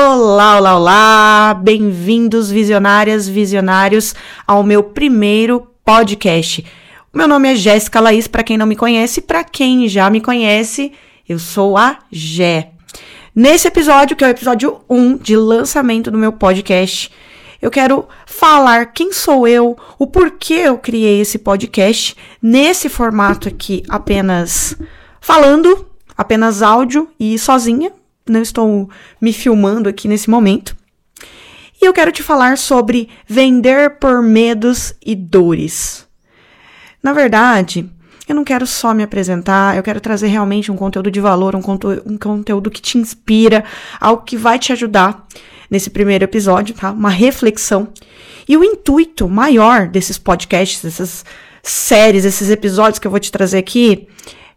Olá, olá, olá! Bem-vindos, visionárias, visionários, ao meu primeiro podcast. Meu nome é Jéssica Laís, para quem não me conhece, para quem já me conhece, eu sou a Gé. Nesse episódio, que é o episódio 1 de lançamento do meu podcast, eu quero falar quem sou eu, o porquê eu criei esse podcast nesse formato aqui, apenas falando, apenas áudio e sozinha, não estou me filmando aqui nesse momento. E eu quero te falar sobre vender por medos e dores. Na verdade, eu não quero só me apresentar, eu quero trazer realmente um conteúdo de valor, um, conteúdo, um conteúdo que te inspira, algo que vai te ajudar nesse primeiro episódio, tá? Uma reflexão. E o intuito maior desses podcasts, dessas séries, esses episódios que eu vou te trazer aqui,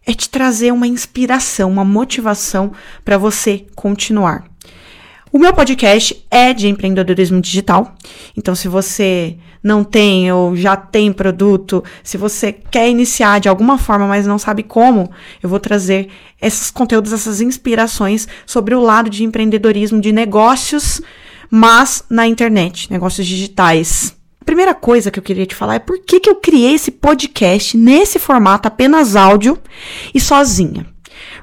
é te trazer uma inspiração, uma motivação para você continuar. O meu podcast é de empreendedorismo digital. Então, se você não tem ou já tem produto, se você quer iniciar de alguma forma, mas não sabe como, eu vou trazer esses conteúdos, essas inspirações sobre o lado de empreendedorismo de negócios, mas na internet, negócios digitais. A primeira coisa que eu queria te falar é por que, que eu criei esse podcast nesse formato apenas áudio e sozinha.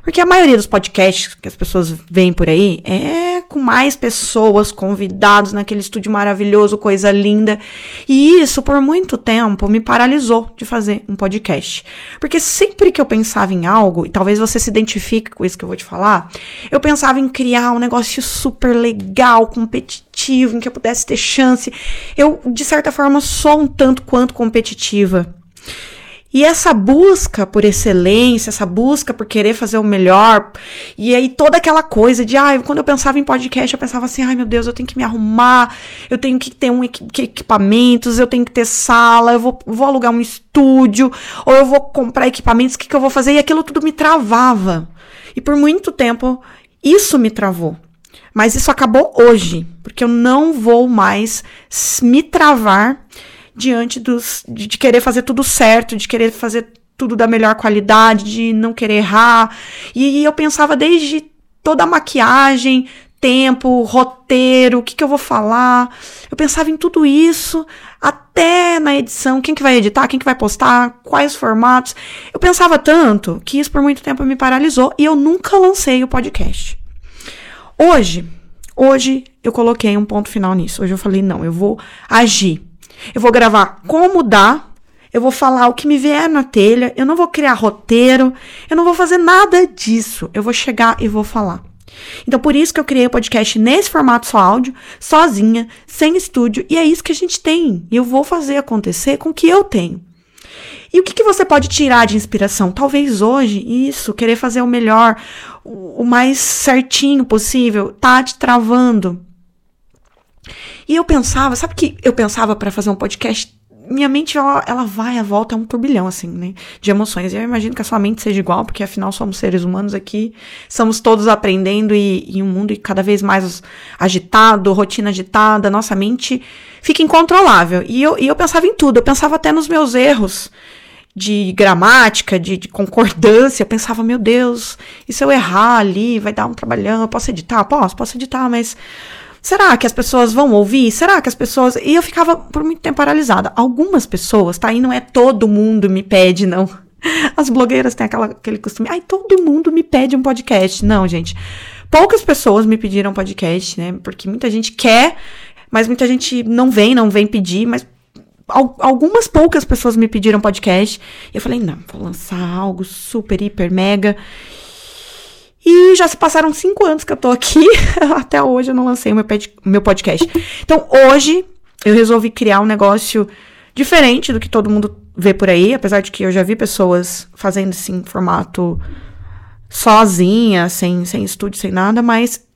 Porque a maioria dos podcasts que as pessoas veem por aí é com mais pessoas, convidados naquele estúdio maravilhoso, coisa linda. E isso, por muito tempo, me paralisou de fazer um podcast. Porque sempre que eu pensava em algo, e talvez você se identifique com isso que eu vou te falar, eu pensava em criar um negócio super legal, competitivo, em que eu pudesse ter chance. Eu, de certa forma, sou um tanto quanto competitiva. E essa busca por excelência, essa busca por querer fazer o melhor, e aí toda aquela coisa de, ai, ah, quando eu pensava em podcast, eu pensava assim, ai meu Deus, eu tenho que me arrumar, eu tenho que ter um equipamentos, eu tenho que ter sala, eu vou, vou alugar um estúdio, ou eu vou comprar equipamentos, o que, que eu vou fazer? E aquilo tudo me travava. E por muito tempo, isso me travou. Mas isso acabou hoje, porque eu não vou mais me travar diante dos, de, de querer fazer tudo certo, de querer fazer tudo da melhor qualidade, de não querer errar. E, e eu pensava desde toda a maquiagem, tempo, roteiro, o que, que eu vou falar. Eu pensava em tudo isso, até na edição, quem que vai editar, quem que vai postar, quais formatos. Eu pensava tanto que isso por muito tempo me paralisou e eu nunca lancei o podcast. Hoje, hoje eu coloquei um ponto final nisso. Hoje eu falei, não, eu vou agir. Eu vou gravar como dá, eu vou falar o que me vier na telha, eu não vou criar roteiro, eu não vou fazer nada disso. Eu vou chegar e vou falar. Então, por isso que eu criei o podcast nesse formato só áudio, sozinha, sem estúdio, e é isso que a gente tem. E eu vou fazer acontecer com o que eu tenho. E o que, que você pode tirar de inspiração? Talvez hoje, isso, querer fazer o melhor, o mais certinho possível, tá te travando. E eu pensava, sabe que eu pensava para fazer um podcast? Minha mente, ela, ela vai, a volta, é um turbilhão, assim, né? De emoções. E eu imagino que a sua mente seja igual, porque afinal somos seres humanos aqui, estamos todos aprendendo e, e um mundo cada vez mais agitado, rotina agitada, nossa mente fica incontrolável. E eu, e eu pensava em tudo, eu pensava até nos meus erros de gramática, de, de, concordância, eu pensava, meu Deus, e se eu errar ali, vai dar um trabalhão, eu posso editar? Posso, posso editar, mas Será que as pessoas vão ouvir? Será que as pessoas. E eu ficava por muito tempo paralisada. Algumas pessoas, tá? E não é todo mundo me pede, não. As blogueiras têm aquela, aquele costume. Ai, todo mundo me pede um podcast. Não, gente. Poucas pessoas me pediram podcast, né? Porque muita gente quer, mas muita gente não vem, não vem pedir, mas algumas poucas pessoas me pediram podcast. E eu falei, não, vou lançar algo super, hiper, mega. E já se passaram cinco anos que eu tô aqui. Até hoje eu não lancei meu, meu podcast. Então hoje eu resolvi criar um negócio diferente do que todo mundo vê por aí. Apesar de que eu já vi pessoas fazendo assim, formato sozinha, sem, sem estúdio, sem nada. Mas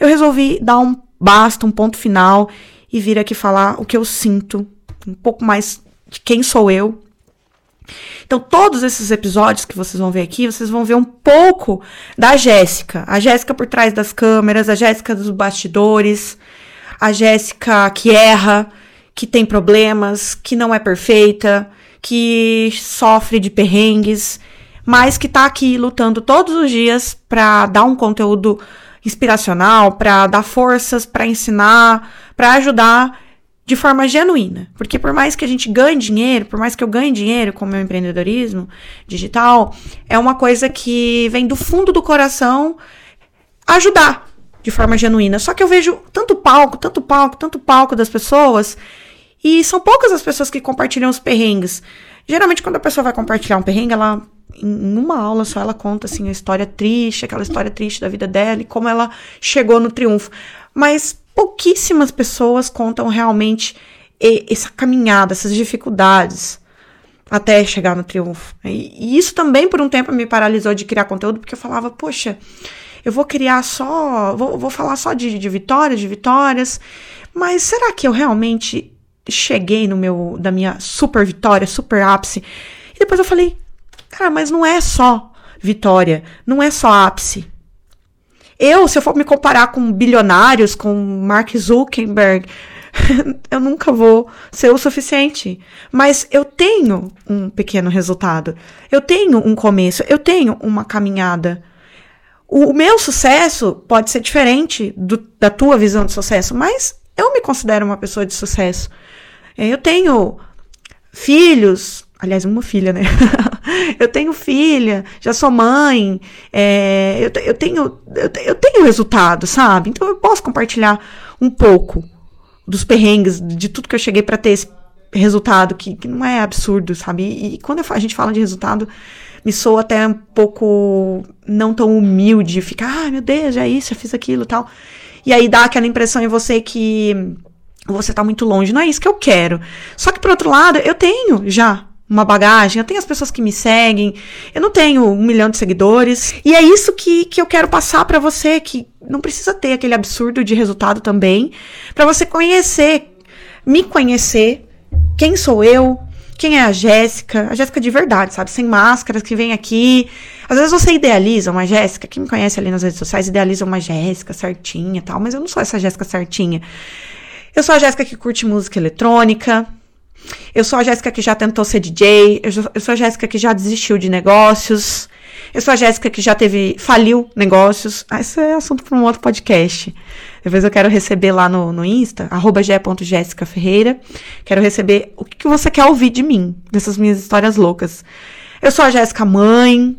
eu resolvi dar um basta, um ponto final e vir aqui falar o que eu sinto. Um pouco mais de quem sou eu então, todos esses episódios que vocês vão ver aqui, vocês vão ver um pouco da Jéssica. A Jéssica por trás das câmeras, a Jéssica dos bastidores, a Jéssica que erra, que tem problemas, que não é perfeita, que sofre de perrengues, mas que tá aqui lutando todos os dias para dar um conteúdo inspiracional, para dar forças, para ensinar, para ajudar de forma genuína. Porque por mais que a gente ganhe dinheiro, por mais que eu ganhe dinheiro com o meu empreendedorismo digital, é uma coisa que vem do fundo do coração ajudar de forma genuína. Só que eu vejo tanto palco, tanto palco, tanto palco das pessoas, e são poucas as pessoas que compartilham os perrengues. Geralmente, quando a pessoa vai compartilhar um perrengue, ela, em uma aula só, ela conta, assim, a história triste, aquela história triste da vida dela e como ela chegou no triunfo. Mas pouquíssimas pessoas contam realmente essa caminhada, essas dificuldades até chegar no triunfo. E isso também, por um tempo, me paralisou de criar conteúdo, porque eu falava, poxa, eu vou criar só, vou, vou falar só de, de vitórias, de vitórias, mas será que eu realmente cheguei no meu, da minha super vitória, super ápice? E depois eu falei, cara, mas não é só vitória, não é só ápice. Eu, se eu for me comparar com bilionários, com Mark Zuckerberg, eu nunca vou ser o suficiente. Mas eu tenho um pequeno resultado. Eu tenho um começo. Eu tenho uma caminhada. O meu sucesso pode ser diferente do, da tua visão de sucesso, mas eu me considero uma pessoa de sucesso. É, eu tenho filhos, aliás, uma filha, né? eu tenho filha, já sou mãe, é, eu, eu, tenho, eu, eu tenho resultado, sabe? Então eu posso compartilhar um pouco dos perrengues, de tudo que eu cheguei para ter esse resultado, que, que, não é absurdo, sabe? E, e quando a gente fala de resultado, me soa até um pouco não tão humilde, ficar, ah, meu Deus, já isso, já fiz aquilo tal. E aí dá aquela impressão em você que você tá muito longe. Não é isso que eu quero. Só que, por outro lado, eu tenho já uma bagagem, eu tenho as pessoas que me seguem, eu não tenho um milhão de seguidores. E é isso que, que eu quero passar para você, que não precisa ter aquele absurdo de resultado também, para você conhecer, me conhecer, quem sou eu, quem é a Jéssica, a Jéssica de verdade, sabe? Sem máscaras, que vem aqui. Às vezes você idealiza uma Jéssica, quem me conhece ali nas redes sociais idealiza uma Jéssica certinha tal, mas eu não sou essa Jéssica certinha. Eu sou a Jéssica que curte música eletrônica. Eu sou a Jéssica que já tentou ser DJ. Eu sou a Jéssica que já desistiu de negócios. Eu sou a Jéssica que já teve, faliu negócios. Ah, isso é assunto para um outro podcast. Depois eu quero receber lá no, no Insta, arroba Ferreira. Quero receber o que você quer ouvir de mim, dessas minhas histórias loucas. Eu sou a Jéssica mãe.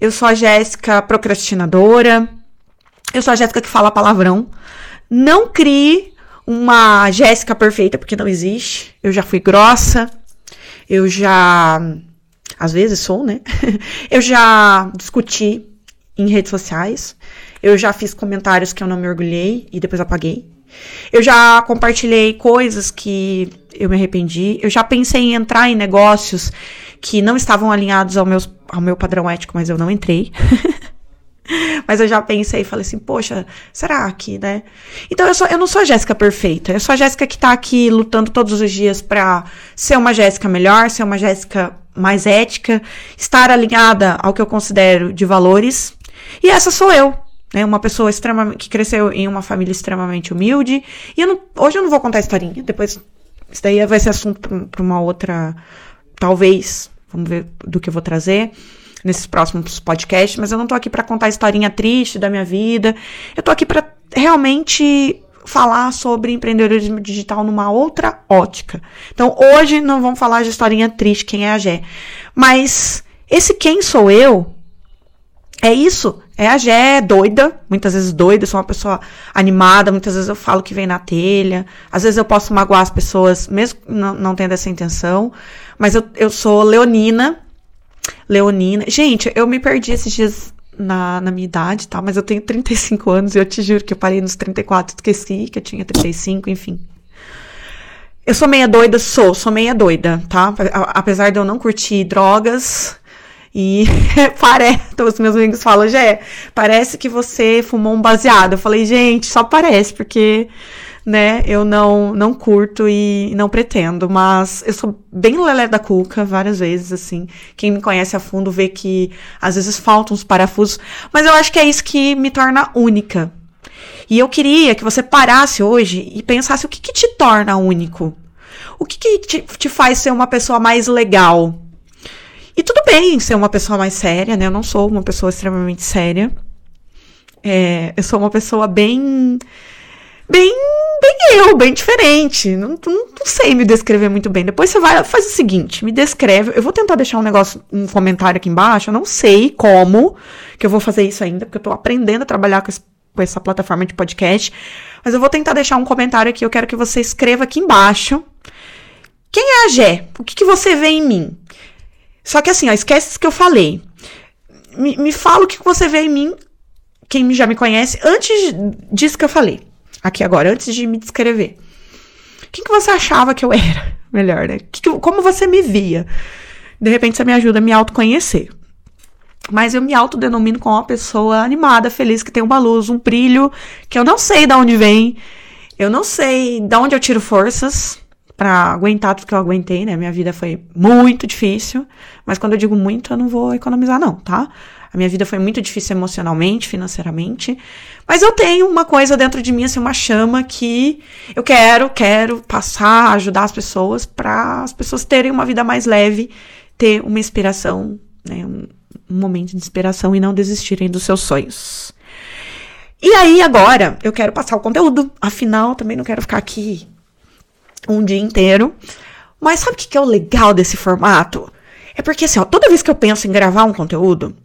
Eu sou a Jéssica procrastinadora. Eu sou a Jéssica que fala palavrão. Não crie uma Jéssica perfeita, porque não existe. Eu já fui grossa. Eu já. Às vezes sou, né? eu já discuti em redes sociais. Eu já fiz comentários que eu não me orgulhei e depois apaguei. Eu já compartilhei coisas que eu me arrependi. Eu já pensei em entrar em negócios que não estavam alinhados ao, meus, ao meu padrão ético, mas eu não entrei. mas eu já pensei e falei assim, poxa, será que, né? Então eu, sou, eu não sou a Jéssica perfeita. Eu sou a Jéssica que tá aqui lutando todos os dias pra ser uma Jéssica melhor, ser uma Jéssica mais ética, estar alinhada ao que eu considero de valores. E essa sou eu né? Uma pessoa extremamente que cresceu em uma família extremamente humilde. E eu não, hoje eu não vou contar historinha. Depois isso daí vai ser assunto para uma outra, talvez, vamos ver do que eu vou trazer nesses próximos podcasts, mas eu não tô aqui para contar a historinha triste da minha vida. Eu tô aqui para realmente falar sobre empreendedorismo digital numa outra ótica. Então, hoje não vamos falar de historinha triste, quem é a Gé. Mas esse quem sou eu é isso. É a Gé, doida, muitas vezes doida, sou uma pessoa animada, muitas vezes eu falo que vem na telha, às vezes eu posso magoar as pessoas, mesmo não, não tendo essa intenção, mas eu, eu sou leonina, leonina. Gente, eu me perdi esses dias na, na minha idade, tá? Mas eu tenho 35 anos e eu te juro que eu parei nos 34, esqueci que eu tinha 35, enfim. Eu sou meia doida, sou, sou meia doida, tá? Apesar de eu não curtir drogas, e parece, os meus amigos falam, Jé, parece que você fumou um baseado. Eu falei, gente, só parece, porque, né, eu não, não curto e não pretendo, mas eu sou bem lelé da cuca várias vezes, assim. Quem me conhece a fundo vê que às vezes faltam uns parafusos, mas eu acho que é isso que me torna única. E eu queria que você parasse hoje e pensasse o que, que te torna único. O que, que te, te faz ser uma pessoa mais legal? E tudo bem ser uma pessoa mais séria, né? Eu não sou uma pessoa extremamente séria. É, eu sou uma pessoa bem. Bem, bem eu, bem diferente. Não, não, não, sei me descrever muito bem. Depois você vai, faz o seguinte, me descreve. Eu vou tentar deixar um negócio, um comentário aqui embaixo. Eu não sei como que eu vou fazer isso ainda, porque eu tô aprendendo a trabalhar com, esse, com essa plataforma de podcast. Mas eu vou tentar deixar um comentário aqui. Eu quero que você escreva aqui embaixo. Quem é a Gé? O que, que você vê em mim? Só que assim, ó, esquece que eu falei. Me, me fala o que você vê em mim, quem já me conhece, antes disso que eu falei. Aqui agora, antes de me descrever. Quem que você achava que eu era? Melhor, né? Que, como você me via? De repente você me ajuda a me autoconhecer. Mas eu me autodenomino como uma pessoa animada, feliz, que tem uma luz, um brilho, que eu não sei de onde vem. Eu não sei de onde eu tiro forças para aguentar tudo que eu aguentei, né? Minha vida foi muito difícil, mas quando eu digo muito, eu não vou economizar não, tá? A minha vida foi muito difícil emocionalmente, financeiramente, mas eu tenho uma coisa dentro de mim, assim, uma chama que eu quero, quero passar, ajudar as pessoas para as pessoas terem uma vida mais leve, ter uma inspiração, né? Um, um momento de inspiração e não desistirem dos seus sonhos. E aí, agora, eu quero passar o conteúdo. Afinal, também não quero ficar aqui um dia inteiro. Mas sabe o que é o legal desse formato? É porque, assim, ó, toda vez que eu penso em gravar um conteúdo,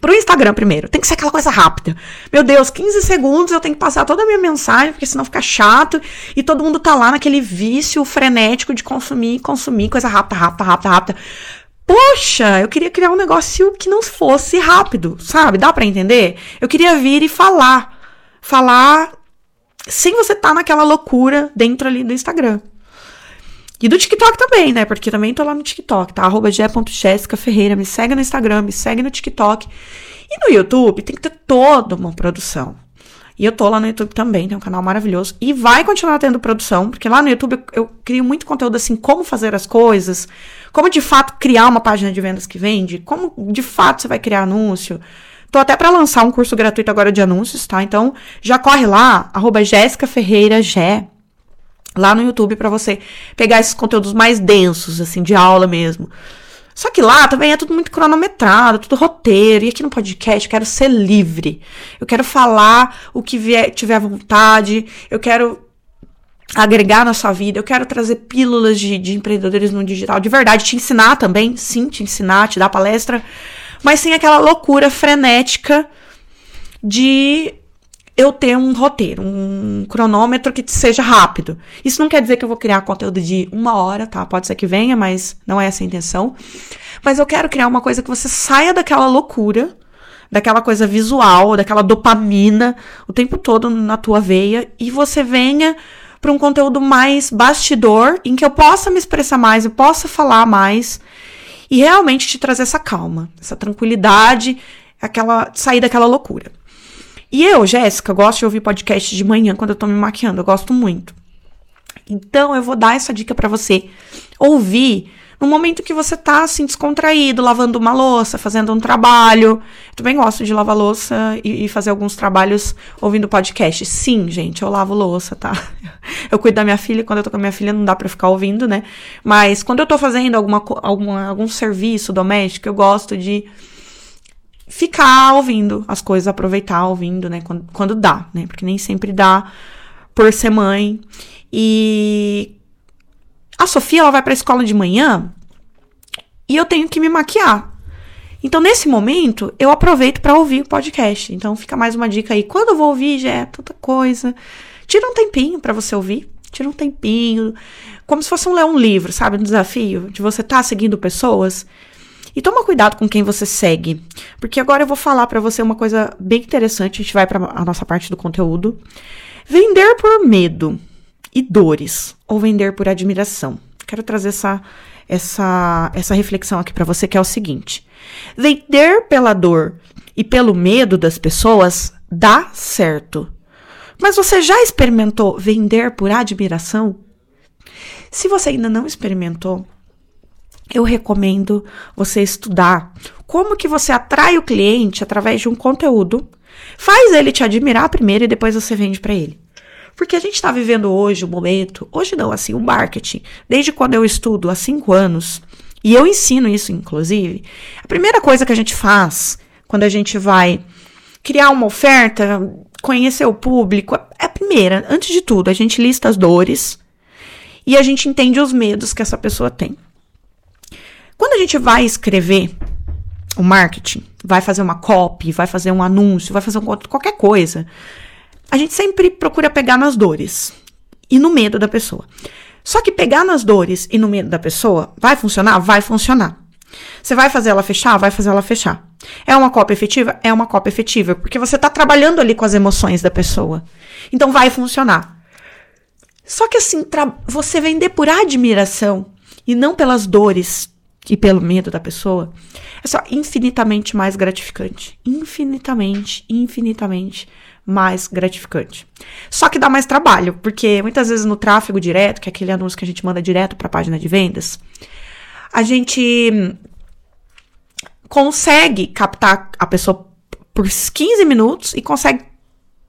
pro Instagram primeiro, tem que ser aquela coisa rápida. Meu Deus, 15 segundos eu tenho que passar toda a minha mensagem, porque senão fica chato e todo mundo tá lá naquele vício frenético de consumir, consumir coisa rápida, rápida, rápida, rápida. Poxa, eu queria criar um negócio que não fosse rápido, sabe? Dá para entender? Eu queria vir e falar. Falar sem você estar tá naquela loucura dentro ali do Instagram. E do TikTok também, né? Porque também tô lá no TikTok, tá? Arroba Ferreira. Me segue no Instagram, me segue no TikTok. E no YouTube tem que ter toda uma produção. E eu tô lá no YouTube também, tem um canal maravilhoso. E vai continuar tendo produção, porque lá no YouTube eu, eu crio muito conteúdo assim, como fazer as coisas, como de fato criar uma página de vendas que vende, como de fato você vai criar anúncio. Tô até para lançar um curso gratuito agora de anúncios, tá? Então, já corre lá, arroba Jéssica Ferreira Gé, lá no YouTube para você pegar esses conteúdos mais densos, assim, de aula mesmo. Só que lá também é tudo muito cronometrado, tudo roteiro. E aqui no podcast eu quero ser livre. Eu quero falar o que vier, tiver vontade. Eu quero agregar na sua vida. Eu quero trazer pílulas de, de empreendedorismo digital de verdade. Te ensinar também, sim, te ensinar, te dar palestra mas sem aquela loucura frenética de eu ter um roteiro, um cronômetro que seja rápido. Isso não quer dizer que eu vou criar conteúdo de uma hora, tá? Pode ser que venha, mas não é essa a intenção. Mas eu quero criar uma coisa que você saia daquela loucura, daquela coisa visual, daquela dopamina o tempo todo na tua veia e você venha para um conteúdo mais bastidor, em que eu possa me expressar mais, eu possa falar mais e realmente te trazer essa calma, essa tranquilidade, aquela sair daquela loucura. E eu, Jéssica, gosto de ouvir podcast de manhã quando eu tô me maquiando, eu gosto muito. Então eu vou dar essa dica para você ouvir no momento que você tá assim descontraído, lavando uma louça, fazendo um trabalho. Eu também gosto de lavar louça e, e, fazer alguns trabalhos ouvindo podcast. Sim, gente, eu lavo louça, tá? Eu cuido da minha filha, quando eu tô com a minha filha não dá para ficar ouvindo, né? Mas quando eu tô fazendo alguma, alguma algum serviço doméstico, eu gosto de ficar ouvindo as coisas, aproveitar ouvindo, né, quando, quando dá, né? Porque nem sempre dá por ser mãe. E a Sofia ela vai para a escola de manhã e eu tenho que me maquiar. Então, nesse momento, eu aproveito para ouvir o podcast. Então, fica mais uma dica aí. Quando eu vou ouvir, já é tanta coisa. Tira um tempinho para você ouvir. Tira um tempinho. Como se fosse um ler um livro, sabe? Um desafio de você estar tá seguindo pessoas. E toma cuidado com quem você segue. Porque agora eu vou falar para você uma coisa bem interessante. A gente vai para a nossa parte do conteúdo. Vender por medo e dores ou vender por admiração. Quero trazer essa essa essa reflexão aqui para você que é o seguinte: vender pela dor e pelo medo das pessoas dá certo. Mas você já experimentou vender por admiração? Se você ainda não experimentou, eu recomendo você estudar como que você atrai o cliente através de um conteúdo, faz ele te admirar primeiro e depois você vende para ele. Porque a gente está vivendo hoje o um momento, hoje não, assim, o marketing, desde quando eu estudo há cinco anos, e eu ensino isso, inclusive, a primeira coisa que a gente faz quando a gente vai criar uma oferta, conhecer o público, é a primeira. Antes de tudo, a gente lista as dores e a gente entende os medos que essa pessoa tem. Quando a gente vai escrever o marketing, vai fazer uma copy, vai fazer um anúncio, vai fazer um, qualquer coisa, a gente sempre procura pegar nas dores e no medo da pessoa. Só que pegar nas dores e no medo da pessoa vai funcionar? Vai funcionar. Você vai fazer ela fechar? Vai fazer ela fechar. É uma cópia efetiva? É uma cópia efetiva, porque você está trabalhando ali com as emoções da pessoa. Então vai funcionar. Só que assim, você vender por admiração e não pelas dores e pelo medo da pessoa, é só infinitamente mais gratificante. Infinitamente, infinitamente mais gratificante. Só que dá mais trabalho, porque muitas vezes no tráfego direto, que é aquele anúncio que a gente manda direto para a página de vendas, a gente consegue captar a pessoa por 15 minutos e consegue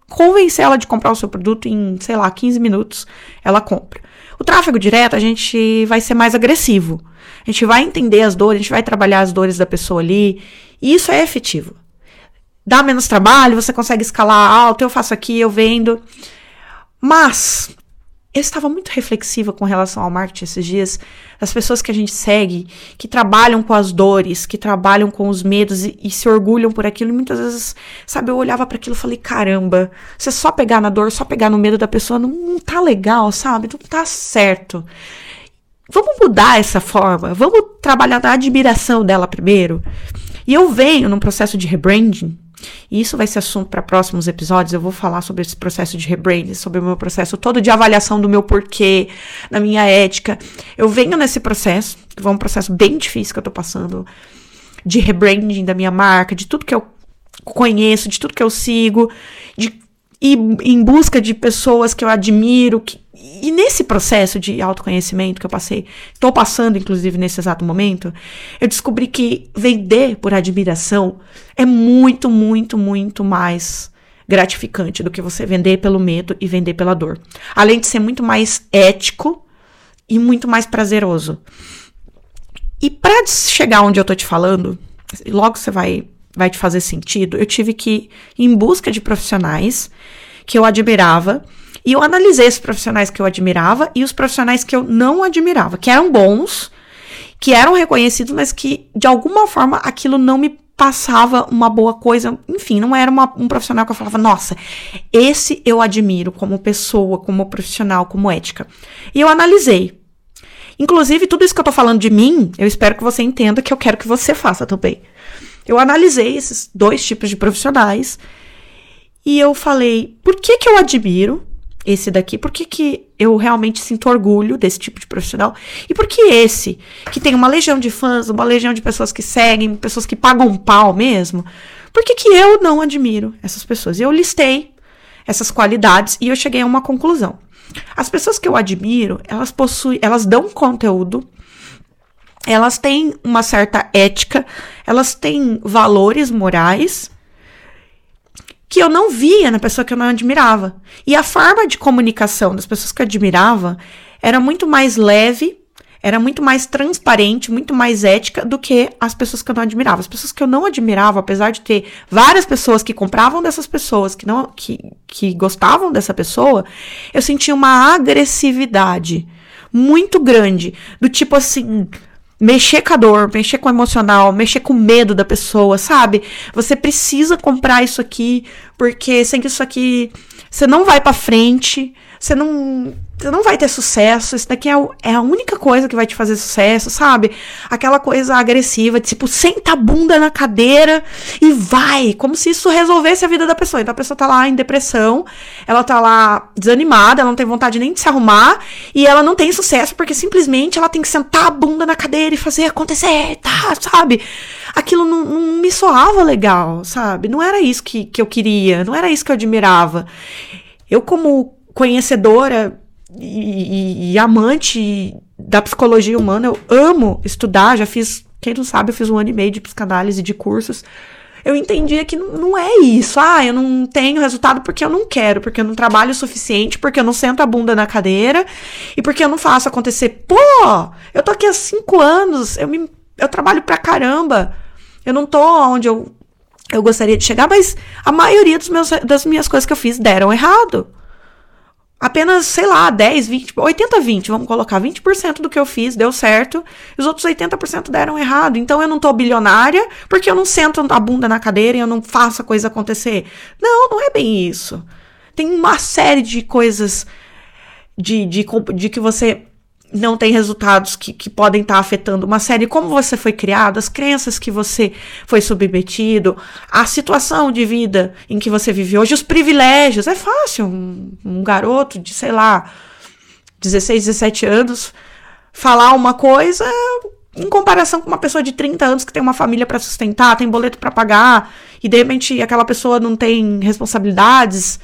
convencer ela de comprar o seu produto em, sei lá, 15 minutos, ela compra. O tráfego direto, a gente vai ser mais agressivo. A gente vai entender as dores, a gente vai trabalhar as dores da pessoa ali, e isso é efetivo. Dá menos trabalho, você consegue escalar alto, eu faço aqui, eu vendo. Mas eu estava muito reflexiva com relação ao marketing esses dias, as pessoas que a gente segue, que trabalham com as dores, que trabalham com os medos e, e se orgulham por aquilo. E muitas vezes, sabe, eu olhava para aquilo e falei: caramba, você só pegar na dor, só pegar no medo da pessoa não, não tá legal, sabe? Não tá certo. Vamos mudar essa forma, vamos trabalhar na admiração dela primeiro. E eu venho num processo de rebranding e isso vai ser assunto para próximos episódios. Eu vou falar sobre esse processo de rebranding, sobre o meu processo todo de avaliação do meu porquê, da minha ética. Eu venho nesse processo, que é um processo bem difícil que eu tô passando, de rebranding da minha marca, de tudo que eu conheço, de tudo que eu sigo, de ir em busca de pessoas que eu admiro, que, e nesse processo de autoconhecimento que eu passei, estou passando inclusive nesse exato momento, eu descobri que vender por admiração é muito, muito, muito mais gratificante do que você vender pelo medo e vender pela dor. Além de ser muito mais ético e muito mais prazeroso. E para chegar onde eu tô te falando, logo você vai vai te fazer sentido, eu tive que ir em busca de profissionais que eu admirava e eu analisei os profissionais que eu admirava e os profissionais que eu não admirava, que eram bons, que eram reconhecidos, mas que de alguma forma aquilo não me passava uma boa coisa. Enfim, não era uma, um profissional que eu falava, nossa, esse eu admiro como pessoa, como profissional, como ética. E eu analisei. Inclusive, tudo isso que eu tô falando de mim, eu espero que você entenda que eu quero que você faça também. Eu analisei esses dois tipos de profissionais e eu falei, por que que eu admiro esse daqui? Por que, que eu realmente sinto orgulho desse tipo de profissional? E por que esse, que tem uma legião de fãs, uma legião de pessoas que seguem, pessoas que pagam um pau mesmo, por que, que eu não admiro essas pessoas? E eu listei essas qualidades e eu cheguei a uma conclusão. As pessoas que eu admiro, elas possuem, elas dão conteúdo, elas têm uma certa ética, elas têm valores morais que eu não via na pessoa que eu não admirava. E a forma de comunicação das pessoas que eu admirava era muito mais leve, era muito mais transparente, muito mais ética do que as pessoas que eu não admirava. As pessoas que eu não admirava, apesar de ter várias pessoas que compravam dessas pessoas, que não que, que gostavam dessa pessoa, eu sentia uma agressividade muito grande, do tipo assim, mexer com a dor, mexer com o emocional, mexer com o medo da pessoa, sabe? Você precisa comprar isso aqui, porque sem isso aqui você não vai para frente, você não você não vai ter sucesso. Isso daqui é, o, é, a única coisa que vai te fazer sucesso, sabe? Aquela coisa agressiva, tipo, senta a bunda na cadeira e vai, como se isso resolvesse a vida da pessoa. Então a pessoa tá lá em depressão, ela tá lá desanimada, ela não tem vontade nem de se arrumar e ela não tem sucesso porque simplesmente ela tem que sentar a bunda na cadeira e fazer acontecer, tá, sabe? Aquilo não, não me soava legal, sabe? Não era isso que, que eu queria, não era isso que eu admirava. Eu, como conhecedora e, e, amante da psicologia humana, eu amo estudar, já fiz, quem não sabe, eu fiz um ano e meio de psicanálise de cursos. Eu entendia que não, não é isso. Ah, eu não tenho resultado porque eu não quero, porque eu não trabalho o suficiente, porque eu não sento a bunda na cadeira e porque eu não faço acontecer. Pô, eu tô aqui há cinco anos, eu, me, eu trabalho pra caramba. Eu não tô onde eu eu gostaria de chegar, mas a maioria dos meus, das minhas coisas que eu fiz deram errado. Apenas, sei lá, 10, 20, 80, 20, vamos colocar 20% do que eu fiz deu certo, e os outros 80% deram errado. Então eu não tô bilionária porque eu não sento a bunda na cadeira e eu não faço a coisa acontecer. Não, não é bem isso. Tem uma série de coisas de, de, de que você não tem resultados que, que podem estar tá afetando uma série, como você foi criado, as crenças que você foi submetido, a situação de vida em que você vive hoje, os privilégios. É fácil um, um garoto de, sei lá, 16, 17 anos falar uma coisa em comparação com uma pessoa de 30 anos que tem uma família para sustentar, tem boleto para pagar, e de repente aquela pessoa não tem responsabilidades.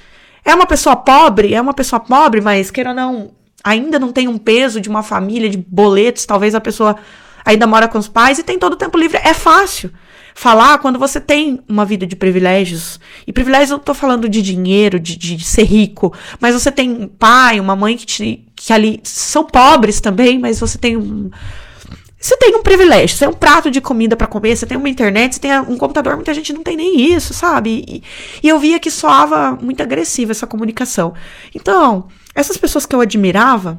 É uma pessoa pobre, é uma pessoa pobre, mas queira ou não, ainda não tem um peso de uma família, de boletos, talvez a pessoa ainda mora com os pais e tem todo o tempo livre. É fácil falar quando você tem uma vida de privilégios. E privilégios eu tô falando de dinheiro, de, de ser rico, mas você tem um pai, uma mãe que, te, que ali são pobres também, mas você tem um. Você tem um privilégio, você tem um prato de comida para comer, você tem uma internet, você tem um computador, muita gente não tem nem isso, sabe? E, e eu via que soava muito agressiva essa comunicação. Então, essas pessoas que eu admirava,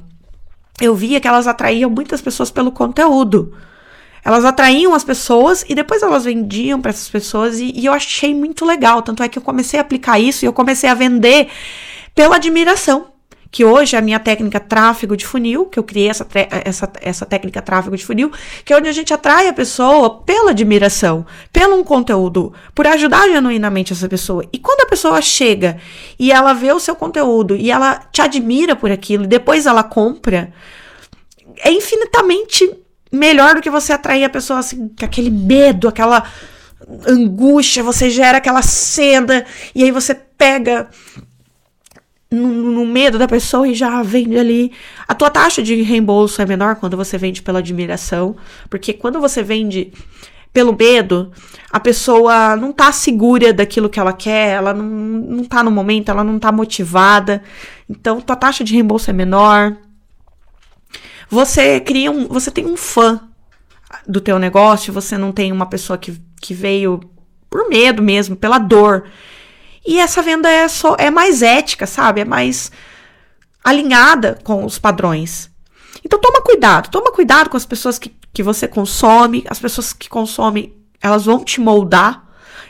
eu via que elas atraíam muitas pessoas pelo conteúdo. Elas atraíam as pessoas e depois elas vendiam para essas pessoas e, e, eu achei muito legal. Tanto é que eu comecei a aplicar isso e eu comecei a vender pela admiração que hoje é a minha técnica tráfego de funil, que eu criei essa, essa, essa técnica tráfego de funil, que é onde a gente atrai a pessoa pela admiração, pelo um conteúdo, por ajudar genuinamente essa pessoa. E quando a pessoa chega e ela vê o seu conteúdo e ela te admira por aquilo e depois ela compra, é infinitamente melhor do que você atrair a pessoa assim, com aquele medo, aquela angústia, você gera aquela cena e aí você pega no, no, medo da pessoa e já vende ali. A tua taxa de reembolso é menor quando você vende pela admiração, porque quando você vende pelo medo, a pessoa não tá segura daquilo que ela quer, ela não, não tá no momento, ela não tá motivada. Então, tua taxa de reembolso é menor. Você cria um, você tem um fã do teu negócio, você não tem uma pessoa que, que veio por medo mesmo, pela dor. E essa venda é, só, é mais ética, sabe? É mais alinhada com os padrões. Então toma cuidado, toma cuidado com as pessoas que, que você consome, as pessoas que consomem, elas vão te moldar.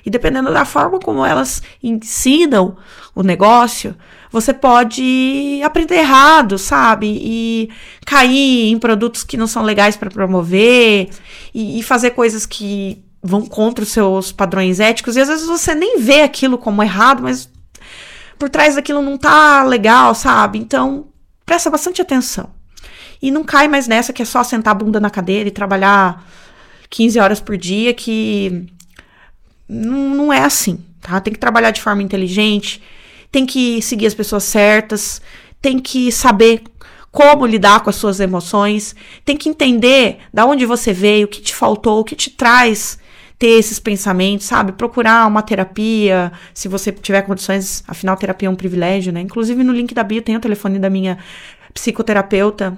E dependendo da forma como elas ensinam o negócio, você pode aprender errado, sabe? E cair em produtos que não são legais para promover e, e fazer coisas que vão contra os seus padrões éticos, e às vezes você nem vê aquilo como errado, mas por trás daquilo não tá legal, sabe? Então, presta bastante atenção. E não cai mais nessa que é só sentar a bunda na cadeira e trabalhar 15 horas por dia, que não, não é assim, tá? Tem que trabalhar de forma inteligente, tem que seguir as pessoas certas, tem que saber como lidar com as suas emoções, tem que entender da onde você veio, o que te faltou, o que te traz ter esses pensamentos, sabe? Procurar uma terapia, se você tiver condições, afinal, terapia é um privilégio, né? Inclusive no link da bio tem o telefone da minha psicoterapeuta.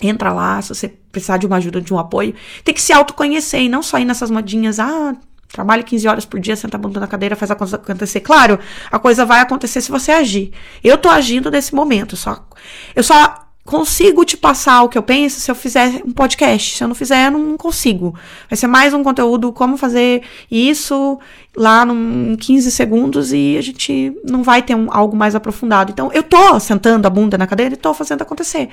Entra lá, se você precisar de uma ajuda, de um apoio. Tem que se autoconhecer e não só ir nessas modinhas, ah, Trabalhe 15 horas por dia, senta a bunda na cadeira, faz a coisa acontecer. Claro, a coisa vai acontecer se você agir. Eu tô agindo nesse momento, só eu só consigo te passar o que eu penso se eu fizer um podcast. Se eu não fizer, eu não consigo. Vai ser mais um conteúdo como fazer isso lá em 15 segundos e a gente não vai ter um, algo mais aprofundado. Então, eu tô sentando a bunda na cadeira e tô fazendo acontecer.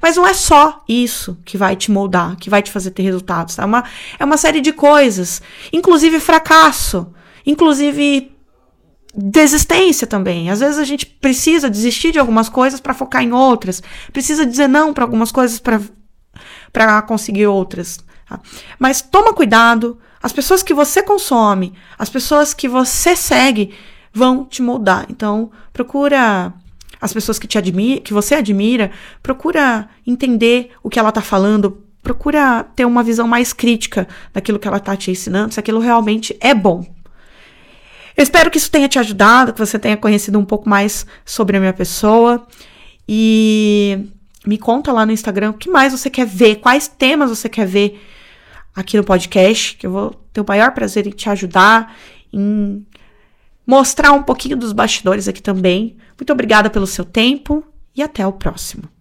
Mas não é só isso que vai te moldar, que vai te fazer ter resultados. É uma, é uma série de coisas. Inclusive fracasso. Inclusive desistência também. Às vezes a gente precisa desistir de algumas coisas para focar em outras, precisa dizer não para algumas coisas para conseguir outras. Tá? Mas toma cuidado, as pessoas que você consome, as pessoas que você segue vão te moldar. Então, procura as pessoas que te admira, que você admira, procura entender o que ela está falando, procura ter uma visão mais crítica daquilo que ela está te ensinando, se aquilo realmente é bom. Eu espero que isso tenha te ajudado, que você tenha conhecido um pouco mais sobre a minha pessoa. E me conta lá no Instagram o que mais você quer ver, quais temas você quer ver aqui no podcast, que eu vou ter o maior prazer em te ajudar, em mostrar um pouquinho dos bastidores aqui também. Muito obrigada pelo seu tempo e até o próximo.